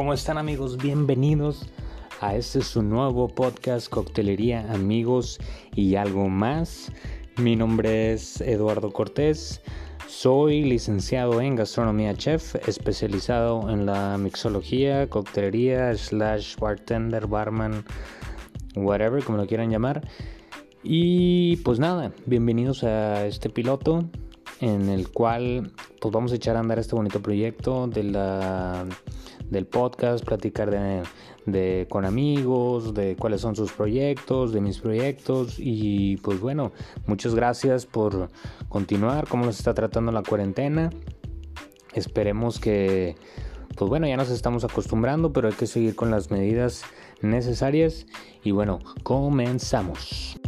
¿Cómo están amigos? Bienvenidos a este su nuevo podcast Coctelería Amigos y algo más. Mi nombre es Eduardo Cortés. Soy licenciado en gastronomía chef, especializado en la mixología, coctelería, slash bartender, barman, whatever, como lo quieran llamar. Y pues nada, bienvenidos a este piloto en el cual pues vamos a echar a andar este bonito proyecto de la, del podcast, platicar de, con amigos, de cuáles son sus proyectos, de mis proyectos y pues bueno, muchas gracias por continuar, cómo nos está tratando la cuarentena. Esperemos que, pues bueno, ya nos estamos acostumbrando, pero hay que seguir con las medidas necesarias y bueno, comenzamos.